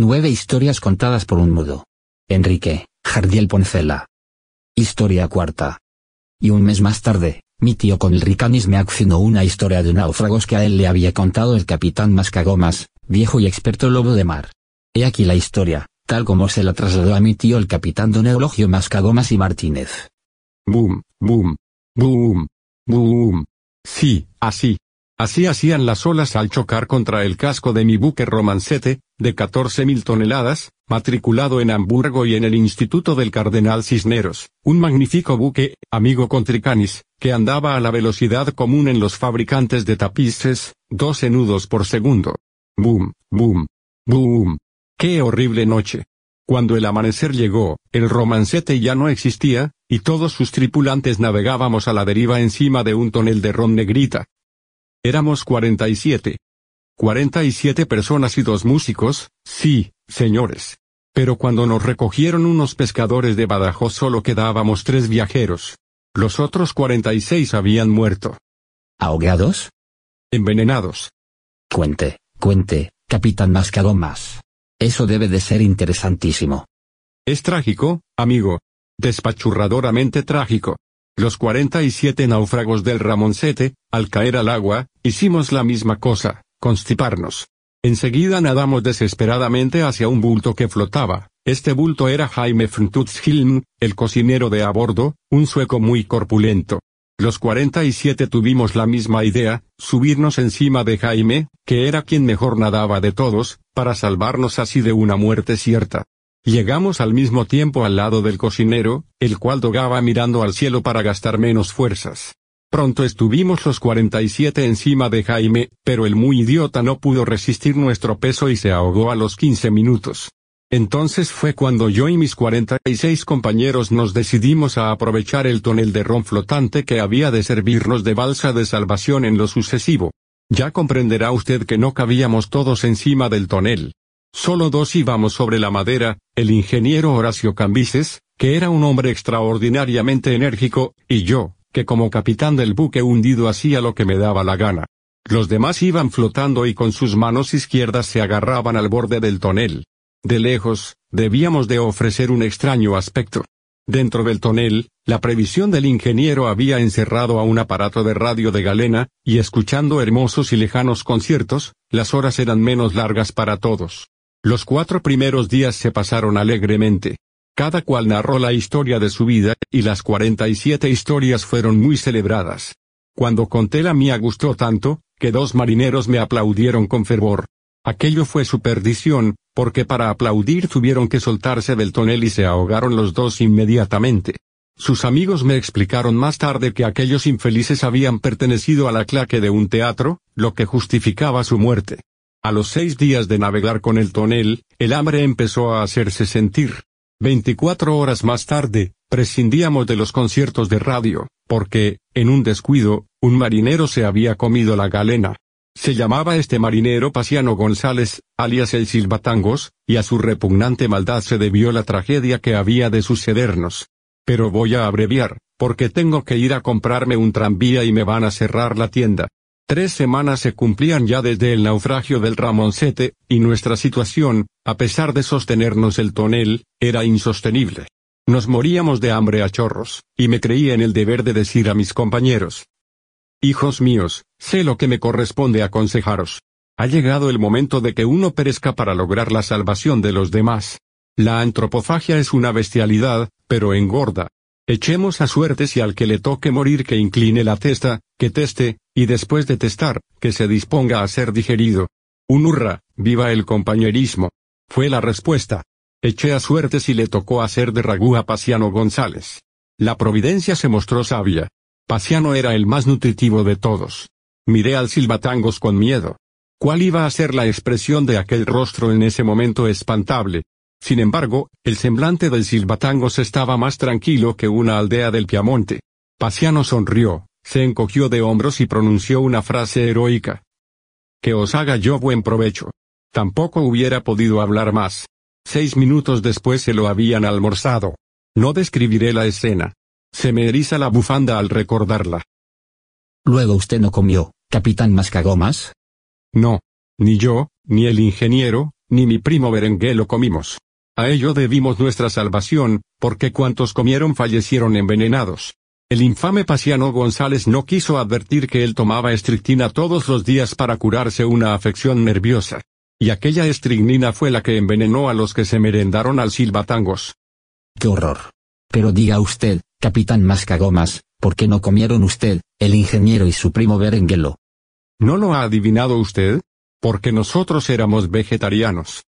Nueve historias contadas por un mudo. Enrique, Jardiel Poncela. Historia cuarta. Y un mes más tarde, mi tío con el Ricanis me accionó una historia de náufragos que a él le había contado el capitán Mascagomas, viejo y experto lobo de mar. He aquí la historia, tal como se la trasladó a mi tío el capitán don Eulogio Mascagomas y Martínez. Boom, boom, boom, boom. Sí, así. Así hacían las olas al chocar contra el casco de mi buque romancete, de 14.000 toneladas, matriculado en Hamburgo y en el Instituto del Cardenal Cisneros, un magnífico buque, amigo Contricanis, que andaba a la velocidad común en los fabricantes de tapices, 12 nudos por segundo. Boom, boom, boom. ¡Qué horrible noche! Cuando el amanecer llegó, el romancete ya no existía, y todos sus tripulantes navegábamos a la deriva encima de un tonel de ron negrita. Éramos 47. 47 personas y dos músicos, sí, señores. Pero cuando nos recogieron unos pescadores de Badajoz solo quedábamos tres viajeros. Los otros 46 habían muerto. ¿Ahogados? Envenenados. Cuente, cuente, capitán Mascagomas. Eso debe de ser interesantísimo. Es trágico, amigo. Despachurradoramente trágico. Los 47 náufragos del Ramoncete, al caer al agua, hicimos la misma cosa, constiparnos. Enseguida nadamos desesperadamente hacia un bulto que flotaba. Este bulto era Jaime Hilm, el cocinero de a bordo, un sueco muy corpulento. Los 47 tuvimos la misma idea, subirnos encima de Jaime, que era quien mejor nadaba de todos, para salvarnos así de una muerte cierta. Llegamos al mismo tiempo al lado del cocinero, el cual dogaba mirando al cielo para gastar menos fuerzas. Pronto estuvimos los 47 encima de Jaime, pero el muy idiota no pudo resistir nuestro peso y se ahogó a los 15 minutos. Entonces fue cuando yo y mis 46 compañeros nos decidimos a aprovechar el tonel de ron flotante que había de servirnos de balsa de salvación en lo sucesivo. Ya comprenderá usted que no cabíamos todos encima del tonel. Solo dos íbamos sobre la madera, el ingeniero Horacio Cambises, que era un hombre extraordinariamente enérgico, y yo, que como capitán del buque hundido hacía lo que me daba la gana. Los demás iban flotando y con sus manos izquierdas se agarraban al borde del tonel. De lejos, debíamos de ofrecer un extraño aspecto. Dentro del tonel, la previsión del ingeniero había encerrado a un aparato de radio de galena, y escuchando hermosos y lejanos conciertos, las horas eran menos largas para todos. Los cuatro primeros días se pasaron alegremente. Cada cual narró la historia de su vida, y las cuarenta y siete historias fueron muy celebradas. Cuando conté la mía gustó tanto, que dos marineros me aplaudieron con fervor. Aquello fue su perdición, porque para aplaudir tuvieron que soltarse del tonel y se ahogaron los dos inmediatamente. Sus amigos me explicaron más tarde que aquellos infelices habían pertenecido a la claque de un teatro, lo que justificaba su muerte. A los seis días de navegar con el tonel, el hambre empezó a hacerse sentir. Veinticuatro horas más tarde, prescindíamos de los conciertos de radio, porque, en un descuido, un marinero se había comido la galena. Se llamaba este marinero Pasiano González, alias el Silbatangos, y a su repugnante maldad se debió la tragedia que había de sucedernos. Pero voy a abreviar, porque tengo que ir a comprarme un tranvía y me van a cerrar la tienda. Tres semanas se cumplían ya desde el naufragio del Ramoncete, y nuestra situación, a pesar de sostenernos el tonel, era insostenible. Nos moríamos de hambre a chorros, y me creí en el deber de decir a mis compañeros. Hijos míos, sé lo que me corresponde aconsejaros. Ha llegado el momento de que uno perezca para lograr la salvación de los demás. La antropofagia es una bestialidad, pero engorda, Echemos a suerte si al que le toque morir que incline la testa, que teste, y después de testar, que se disponga a ser digerido. Un hurra, viva el compañerismo. Fue la respuesta. Eché a suerte si le tocó hacer de ragú a Pasiano González. La providencia se mostró sabia. Pasiano era el más nutritivo de todos. Miré al silbatangos con miedo. ¿Cuál iba a ser la expresión de aquel rostro en ese momento espantable? Sin embargo, el semblante del silbatangos estaba más tranquilo que una aldea del Piamonte. Pasiano sonrió, se encogió de hombros y pronunció una frase heroica. Que os haga yo buen provecho. Tampoco hubiera podido hablar más. Seis minutos después se lo habían almorzado. No describiré la escena. Se me eriza la bufanda al recordarla. Luego usted no comió, capitán Mascagomas. No. Ni yo, ni el ingeniero, ni mi primo Berenguelo comimos. A ello debimos nuestra salvación, porque cuantos comieron fallecieron envenenados. El infame Pasiano González no quiso advertir que él tomaba estrictina todos los días para curarse una afección nerviosa. Y aquella estricnina fue la que envenenó a los que se merendaron al silbatangos. ¡Qué horror! Pero diga usted, capitán Mascagomas, ¿por qué no comieron usted, el ingeniero y su primo Berenguelo? ¿No lo ha adivinado usted? Porque nosotros éramos vegetarianos.